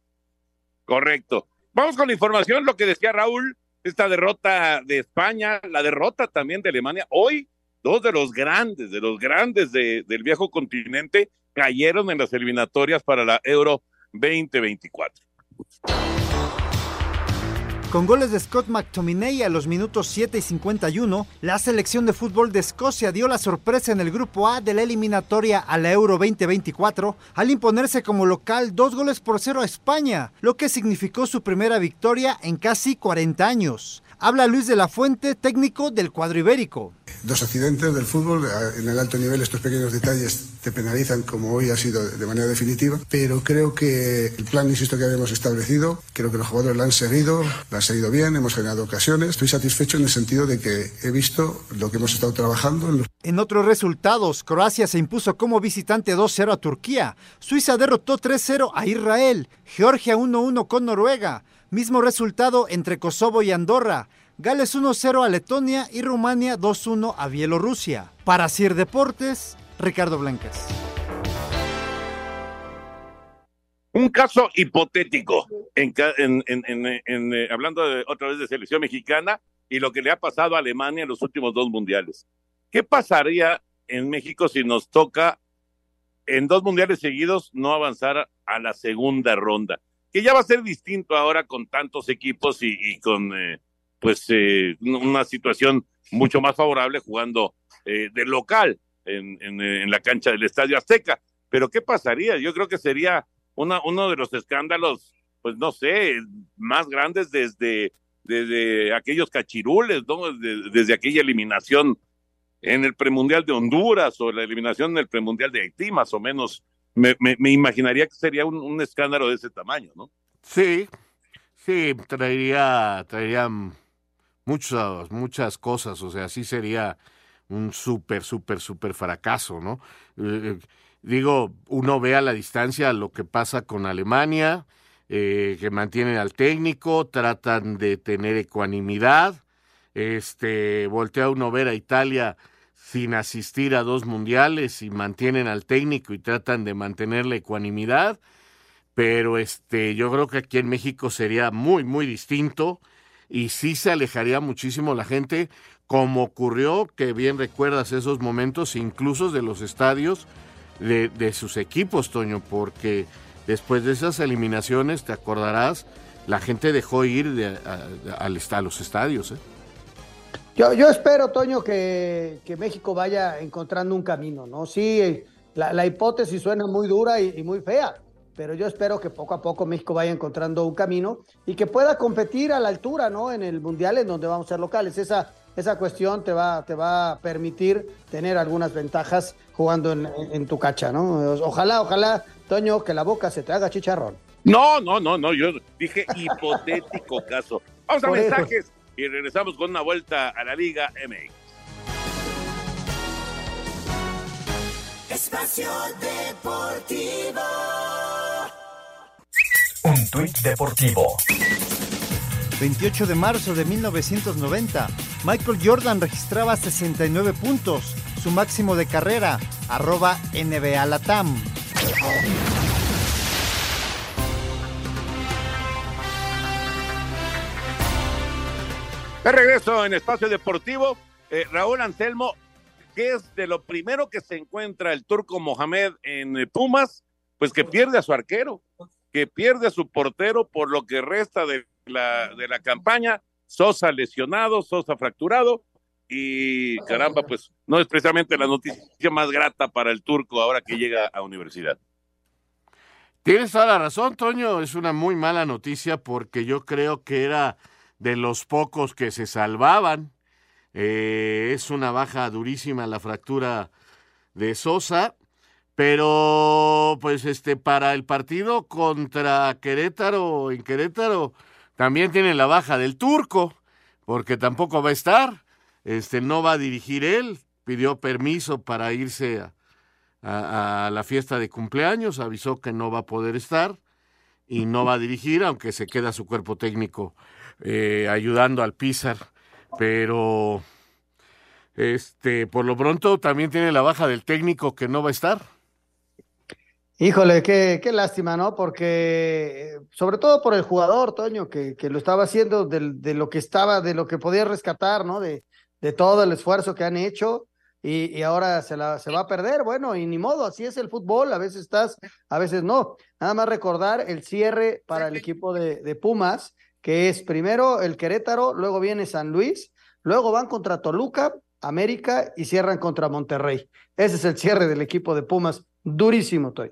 Correcto. Vamos con la información, lo que decía Raúl, esta derrota de España, la derrota también de Alemania. Hoy, dos de los grandes, de los grandes del viejo continente, cayeron en las eliminatorias para la Euro 2024. Con goles de Scott McTominay a los minutos 7 y 51, la selección de fútbol de Escocia dio la sorpresa en el grupo A de la eliminatoria a la Euro 2024 al imponerse como local dos goles por cero a España, lo que significó su primera victoria en casi 40 años. Habla Luis de la Fuente, técnico del cuadro ibérico. Dos accidentes del fútbol, en el alto nivel estos pequeños detalles te penalizan como hoy ha sido de manera definitiva, pero creo que el plan, insisto, que habíamos establecido, creo que los jugadores lo han seguido, lo han seguido bien, hemos generado ocasiones, estoy satisfecho en el sentido de que he visto lo que hemos estado trabajando. En, los... en otros resultados, Croacia se impuso como visitante 2-0 a Turquía, Suiza derrotó 3-0 a Israel, Georgia 1-1 con Noruega, Mismo resultado entre Kosovo y Andorra. Gales 1-0 a Letonia y Rumania 2-1 a Bielorrusia. Para Sir Deportes, Ricardo Blancas. Un caso hipotético, eh, hablando otra vez de selección mexicana y lo que le ha pasado a Alemania en los últimos dos mundiales. ¿Qué pasaría en México si nos toca en dos mundiales seguidos no avanzar a la segunda ronda? Que ya va a ser distinto ahora con tantos equipos y, con eh, pues eh, una situación mucho más favorable jugando eh, de local en, en, la cancha del Estadio Azteca. Pero ¿qué pasaría? Yo creo que sería una, uno de los escándalos, pues no sé, más grandes desde, desde aquellos cachirules, ¿no? desde aquella eliminación en el premundial de Honduras o la eliminación en el premundial de Haití, más o menos me, me, imaginaría que sería un, escándalo de ese tamaño, ¿no? Sí, sí, traería, traería muchas, muchas cosas, o sea, sí sería un súper, súper, súper fracaso, ¿no? Eh, digo, uno ve a la distancia lo que pasa con Alemania, eh, que mantienen al técnico, tratan de tener ecuanimidad, este, voltea uno ver a Italia sin asistir a dos mundiales y mantienen al técnico y tratan de mantener la ecuanimidad, pero este yo creo que aquí en México sería muy muy distinto y sí se alejaría muchísimo la gente como ocurrió, que bien recuerdas esos momentos incluso de los estadios de, de sus equipos, Toño, porque después de esas eliminaciones, te acordarás, la gente dejó ir de, a, a, a los estadios. ¿eh? Yo, yo espero, Toño, que, México vaya encontrando un camino, ¿no? Sí, la, hipótesis suena muy dura y, muy fea, pero yo espero que poco a poco México vaya encontrando un camino y que pueda competir a la altura, ¿no? En el Mundial en donde vamos a ser locales. Esa, esa cuestión te va, te va a permitir tener algunas ventajas jugando en, tu cacha, ¿no? Ojalá, ojalá, Toño, que la boca se te haga chicharrón. No, no, no, no, yo dije hipotético caso. Vamos a mensajes y regresamos con una vuelta a la Liga MX. Espacio Deportivo. Un tuit deportivo. 28 de marzo de 1990, Michael Jordan registraba 69 puntos, su máximo de carrera, arroba NBA Latam. De regreso en Espacio Deportivo, eh, Raúl Anselmo, ¿qué es de lo primero que se encuentra el turco Mohamed en eh, Pumas? Pues que pierde a su arquero, que pierde a su portero por lo que resta de la, de la campaña, Sosa lesionado, Sosa fracturado, y caramba, pues no es precisamente la noticia más grata para el turco ahora que llega a universidad. Tienes toda la razón, Toño, es una muy mala noticia porque yo creo que era de los pocos que se salvaban. Eh, es una baja durísima la fractura de Sosa, pero pues este para el partido contra Querétaro en Querétaro también tiene la baja del turco, porque tampoco va a estar, este no va a dirigir él, pidió permiso para irse a la fiesta de cumpleaños, avisó que no va a poder estar y no va a dirigir, aunque se queda su cuerpo técnico eh, ayudando al Pizar, pero este, por lo pronto también tiene la baja del técnico que no va a estar. Híjole, qué, qué lástima, ¿no? Porque, sobre todo por el jugador, Toño, que, que lo estaba haciendo de, de, lo que estaba, de lo que podía rescatar, ¿no? De, de todo el esfuerzo que han hecho y, y, ahora se, la, se va a perder. Bueno, y ni modo, así es el fútbol, a veces estás, a veces no. Nada más recordar el cierre para el equipo de, de Pumas, que es primero el Querétaro, luego viene San Luis, luego van contra Toluca, América y cierran contra Monterrey. Ese es el cierre del equipo de Pumas. Durísimo, Toy.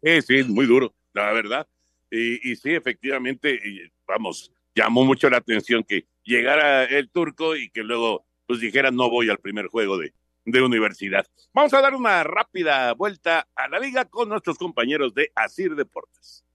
Sí, sí, muy duro, la verdad. Y, y sí, efectivamente, vamos, llamó mucho la atención que llegara el turco y que luego pues dijera no voy al primer juego de, de universidad. Vamos a dar una rápida vuelta a la liga con nuestros compañeros de Asir Deportes.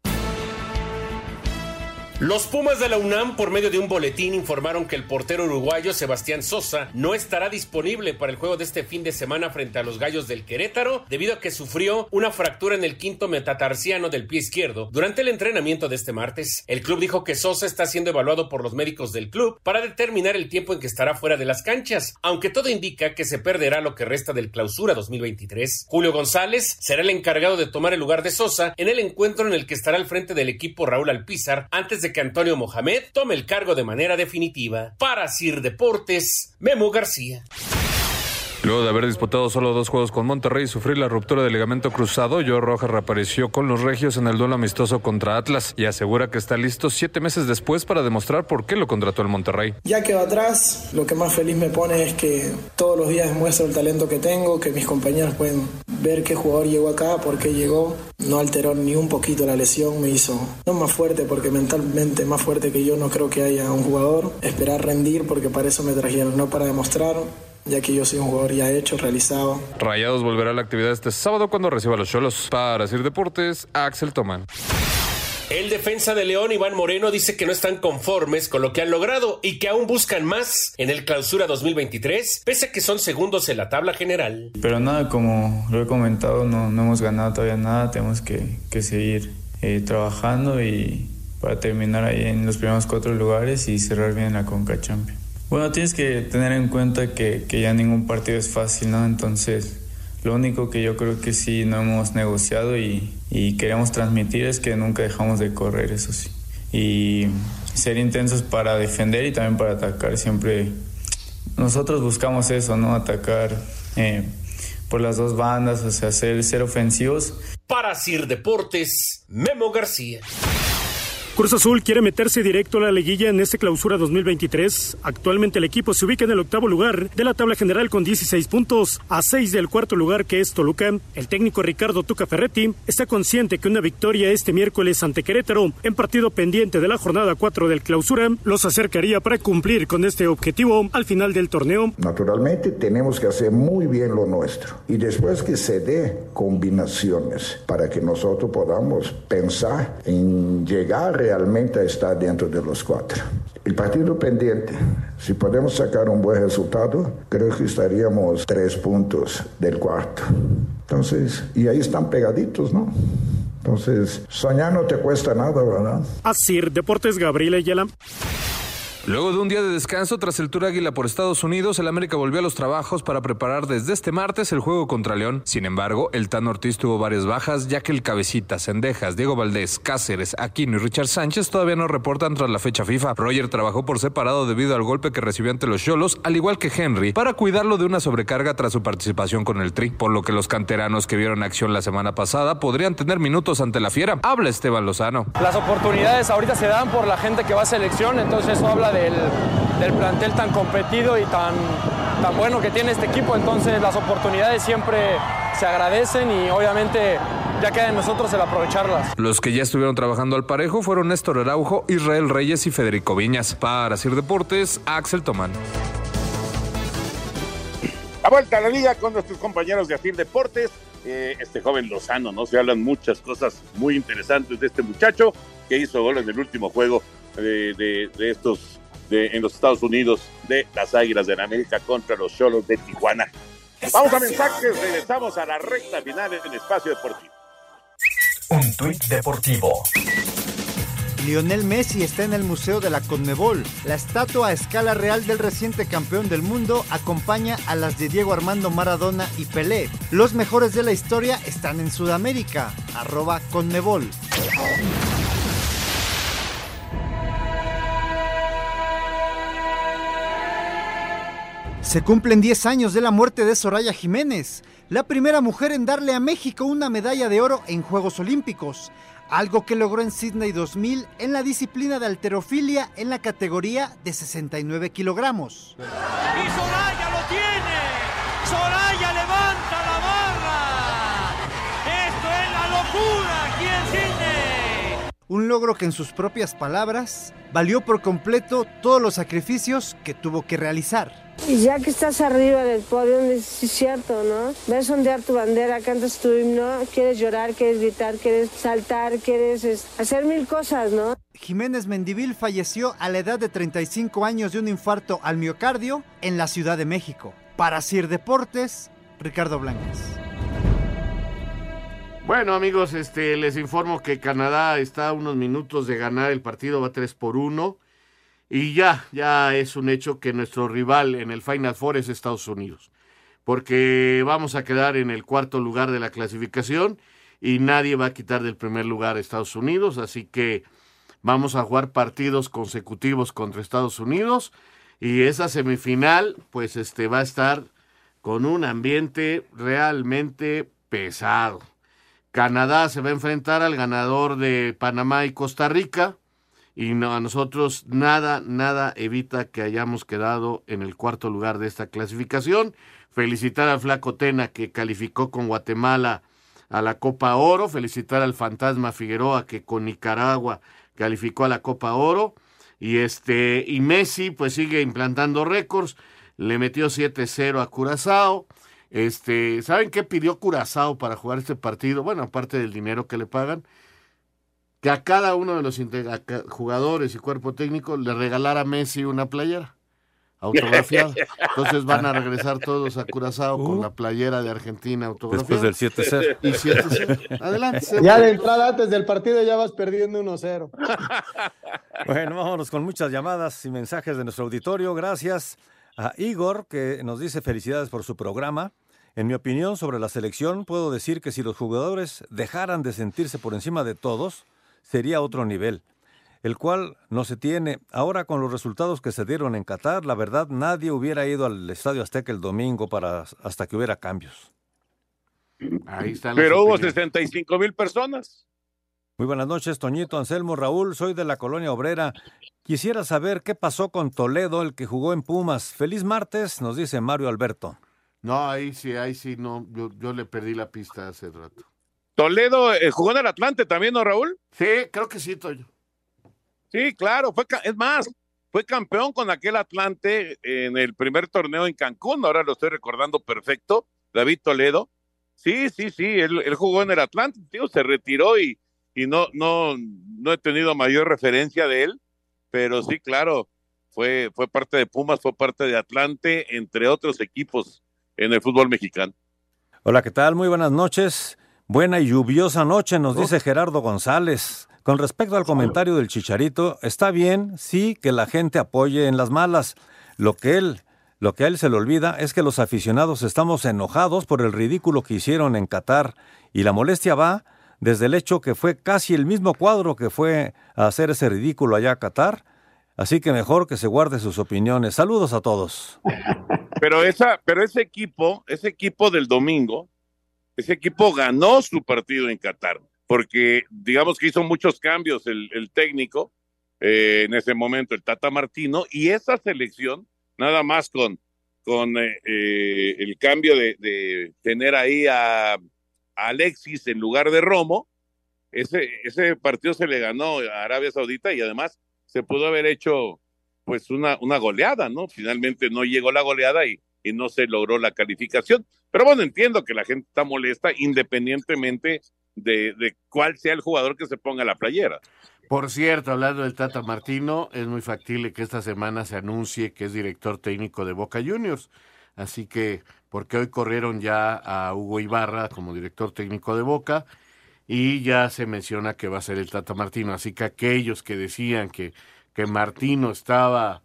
Los Pumas de la UNAM, por medio de un boletín, informaron que el portero uruguayo Sebastián Sosa no estará disponible para el juego de este fin de semana frente a los Gallos del Querétaro, debido a que sufrió una fractura en el quinto metatarsiano del pie izquierdo durante el entrenamiento de este martes. El club dijo que Sosa está siendo evaluado por los médicos del club para determinar el tiempo en que estará fuera de las canchas, aunque todo indica que se perderá lo que resta del clausura 2023. Julio González será el encargado de tomar el lugar de Sosa en el encuentro en el que estará al frente del equipo Raúl Alpizar antes de que Antonio Mohamed tome el cargo de manera definitiva. Para Sir Deportes, Memo García. Luego de haber disputado solo dos juegos con Monterrey y sufrir la ruptura del ligamento cruzado, Joe Rojas reapareció con los regios en el duelo amistoso contra Atlas y asegura que está listo siete meses después para demostrar por qué lo contrató el Monterrey. Ya que va atrás, lo que más feliz me pone es que todos los días muestro el talento que tengo, que mis compañeros pueden ver qué jugador llegó acá, por qué llegó. No alteró ni un poquito la lesión, me hizo no más fuerte porque mentalmente más fuerte que yo no creo que haya un jugador. Esperar rendir porque para eso me trajeron, no para demostrar ya que yo soy un jugador ya hecho, realizado. Rayados volverá a la actividad este sábado cuando reciba a los Cholos. Para Sir Deportes, Axel Toman. El defensa de León, Iván Moreno, dice que no están conformes con lo que han logrado y que aún buscan más en el clausura 2023, pese a que son segundos en la tabla general. Pero nada, como lo he comentado, no, no hemos ganado todavía nada, tenemos que, que seguir eh, trabajando y para terminar ahí en los primeros cuatro lugares y cerrar bien la Conca Champions. Bueno, tienes que tener en cuenta que, que, ya ningún partido es fácil, ¿no? Entonces, lo único que yo creo que sí no hemos negociado y, y queremos transmitir es que nunca dejamos de correr, eso sí. Y ser intensos para defender y también para atacar. Siempre nosotros buscamos eso, ¿no? Atacar eh, por las dos bandas, o sea, ser, ser ofensivos. Para Sir Deportes, Memo García. Cruz Azul quiere meterse directo a la liguilla en este clausura 2023. Actualmente el equipo se ubica en el octavo lugar de la tabla general con 16 puntos, a 6 del cuarto lugar que es Toluca. El técnico Ricardo Tuca Ferretti está consciente que una victoria este miércoles ante Querétaro en partido pendiente de la jornada 4 del clausura los acercaría para cumplir con este objetivo al final del torneo. Naturalmente tenemos que hacer muy bien lo nuestro y después que se dé combinaciones para que nosotros podamos pensar en llegar realmente está dentro de los cuatro. El partido pendiente, si podemos sacar un buen resultado, creo que estaríamos tres puntos del cuarto. Entonces, y ahí están pegaditos, ¿no? Entonces, soñar no te cuesta nada, ¿verdad? Así, Deportes Gabriel Ayala. Luego de un día de descanso tras el Tour Águila por Estados Unidos, el América volvió a los trabajos para preparar desde este martes el juego contra León. Sin embargo, el Tan Ortiz tuvo varias bajas, ya que el Cabecita, Sendejas, Diego Valdés, Cáceres, Aquino y Richard Sánchez todavía no reportan tras la fecha FIFA. Roger trabajó por separado debido al golpe que recibió ante los Cholos, al igual que Henry, para cuidarlo de una sobrecarga tras su participación con el Tri, por lo que los canteranos que vieron acción la semana pasada podrían tener minutos ante la Fiera. Habla Esteban Lozano. Las oportunidades ahorita se dan por la gente que va a selección, entonces eso habla del, del, plantel tan competido y tan, tan bueno que tiene este equipo. Entonces las oportunidades siempre se agradecen y obviamente ya queda en nosotros el aprovecharlas. Los que ya estuvieron trabajando al parejo fueron Néstor Araujo, Israel Reyes y Federico Viñas. Para Sir Deportes, Axel Tomán. La vuelta a la liga con nuestros compañeros de Asir Deportes. Eh, este joven Lozano, ¿no? Se hablan muchas cosas muy interesantes de este muchacho que hizo goles del último juego de, de, de estos de, en los Estados Unidos de las Águilas de la América contra los Cholos de Tijuana. Vamos a mensajes, regresamos a la recta final en el espacio deportivo. Un tuit deportivo. Lionel Messi está en el Museo de la Conmebol. La estatua a escala real del reciente campeón del mundo acompaña a las de Diego Armando Maradona y Pelé. Los mejores de la historia están en Sudamérica. Arroba Conmebol. Se cumplen 10 años de la muerte de Soraya Jiménez, la primera mujer en darle a México una medalla de oro en Juegos Olímpicos. algo que logró en Sydney 2000 en la disciplina de alterofilia en la categoría de 69 kilogramos. ¡Y Soraya lo tiene! Un logro que en sus propias palabras valió por completo todos los sacrificios que tuvo que realizar. Y ya que estás arriba del podio, es cierto, ¿no? Ves ondear tu bandera, cantas tu himno, quieres llorar, quieres gritar, quieres saltar, quieres es, hacer mil cosas, ¿no? Jiménez Mendivil falleció a la edad de 35 años de un infarto al miocardio en la Ciudad de México. Para Sir Deportes, Ricardo Blancas. Bueno, amigos, este, les informo que Canadá está a unos minutos de ganar el partido, va 3 por 1. Y ya, ya es un hecho que nuestro rival en el Final Four es Estados Unidos. Porque vamos a quedar en el cuarto lugar de la clasificación y nadie va a quitar del primer lugar a Estados Unidos. Así que vamos a jugar partidos consecutivos contra Estados Unidos. Y esa semifinal, pues este, va a estar con un ambiente realmente pesado. Canadá se va a enfrentar al ganador de Panamá y Costa Rica. Y a nosotros nada, nada evita que hayamos quedado en el cuarto lugar de esta clasificación. Felicitar al Flaco Tena que calificó con Guatemala a la Copa Oro. Felicitar al Fantasma Figueroa que con Nicaragua calificó a la Copa Oro. Y este, y Messi pues sigue implantando récords. Le metió 7-0 a Curazao. Este, ¿saben qué pidió Curazao para jugar este partido? Bueno, aparte del dinero que le pagan, que a cada uno de los jugadores y cuerpo técnico le regalara a Messi una playera autografiada. Entonces van a regresar todos a Curazao con la playera de Argentina autografiada. Después del 7-0. Y 7-0. Adelante. Seba. Ya de entrada antes del partido ya vas perdiendo 1-0. Bueno, vámonos con muchas llamadas y mensajes de nuestro auditorio. Gracias a Igor, que nos dice felicidades por su programa. En mi opinión sobre la selección, puedo decir que si los jugadores dejaran de sentirse por encima de todos, sería otro nivel, el cual no se tiene. Ahora con los resultados que se dieron en Qatar, la verdad nadie hubiera ido al Estadio Azteca el domingo para hasta que hubiera cambios. Ahí están Pero hubo opiniones. 65 mil personas. Muy buenas noches, Toñito, Anselmo, Raúl, soy de la colonia obrera. Quisiera saber qué pasó con Toledo, el que jugó en Pumas. Feliz martes, nos dice Mario Alberto. No, ahí sí, ahí sí, no. Yo, yo le perdí la pista hace rato. Toledo eh, jugó en el Atlante también, ¿no, Raúl? Sí, creo que sí, Toño. Sí, claro, fue, es más, fue campeón con aquel Atlante en el primer torneo en Cancún, ahora lo estoy recordando perfecto, David Toledo. Sí, sí, sí, él, él jugó en el Atlante, tío, se retiró y, y no, no, no he tenido mayor referencia de él, pero sí, claro, fue, fue parte de Pumas, fue parte de Atlante, entre otros equipos en el fútbol mexicano. Hola, ¿qué tal? Muy buenas noches. Buena y lluviosa noche, nos dice Gerardo González. Con respecto al comentario del Chicharito, está bien, sí, que la gente apoye en las malas. Lo que él, lo que a él se le olvida es que los aficionados estamos enojados por el ridículo que hicieron en Qatar y la molestia va desde el hecho que fue casi el mismo cuadro que fue a hacer ese ridículo allá a Qatar. Así que mejor que se guarde sus opiniones. Saludos a todos. Pero esa, pero ese equipo, ese equipo del domingo, ese equipo ganó su partido en Qatar, porque digamos que hizo muchos cambios el, técnico eh, en ese momento, el Tata Martino, y esa selección, nada más con, con eh, eh, el cambio de, de tener ahí a, Alexis en lugar de Romo, ese, ese partido se le ganó a Arabia Saudita y además se pudo haber hecho pues una, una goleada, ¿no? Finalmente no llegó la goleada y, y no se logró la calificación. Pero bueno, entiendo que la gente está molesta independientemente de, de cuál sea el jugador que se ponga la playera. Por cierto, hablando del Tata Martino, es muy factible que esta semana se anuncie que es director técnico de Boca Juniors. Así que, porque hoy corrieron ya a Hugo Ibarra como director técnico de Boca y ya se menciona que va a ser el Tata Martino. Así que aquellos que decían que, que Martino estaba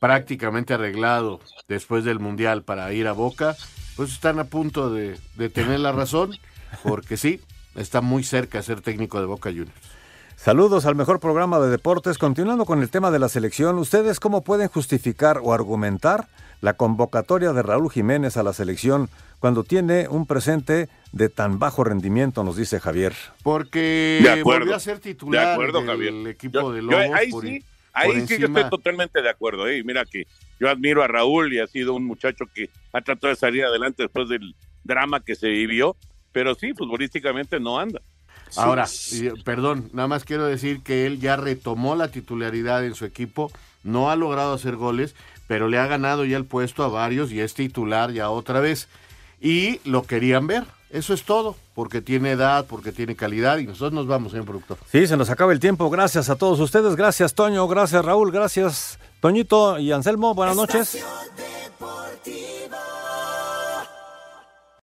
prácticamente arreglado después del Mundial para ir a Boca, pues están a punto de, de tener la razón, porque sí, está muy cerca de ser técnico de Boca Juniors. Saludos al mejor programa de deportes. Continuando con el tema de la selección, ¿ustedes cómo pueden justificar o argumentar la convocatoria de Raúl Jiménez a la selección cuando tiene un presente de tan bajo rendimiento, nos dice Javier. Porque De acuerdo. volvió a ser titular De acuerdo, del Javier. equipo Yo- de yo Lobos. ahí por- sí, por ahí sí yo estoy totalmente de acuerdo. ¿eh? Mira que yo admiro a Raúl y ha sido un muchacho que ha tratado de salir adelante después del drama que se vivió, pero sí, futbolísticamente no anda. Ahora, perdón, nada más quiero decir que él ya retomó la titularidad en su equipo, no ha logrado hacer goles, pero le ha ganado ya el puesto a varios y es titular ya otra vez. Y lo querían ver, eso es todo, porque tiene edad, porque tiene calidad y nosotros nos vamos, señor productor. Sí, se nos acaba el tiempo. Gracias a todos ustedes. Gracias, Toño. Gracias, Raúl. Gracias, Toñito y Anselmo. Buenas noches.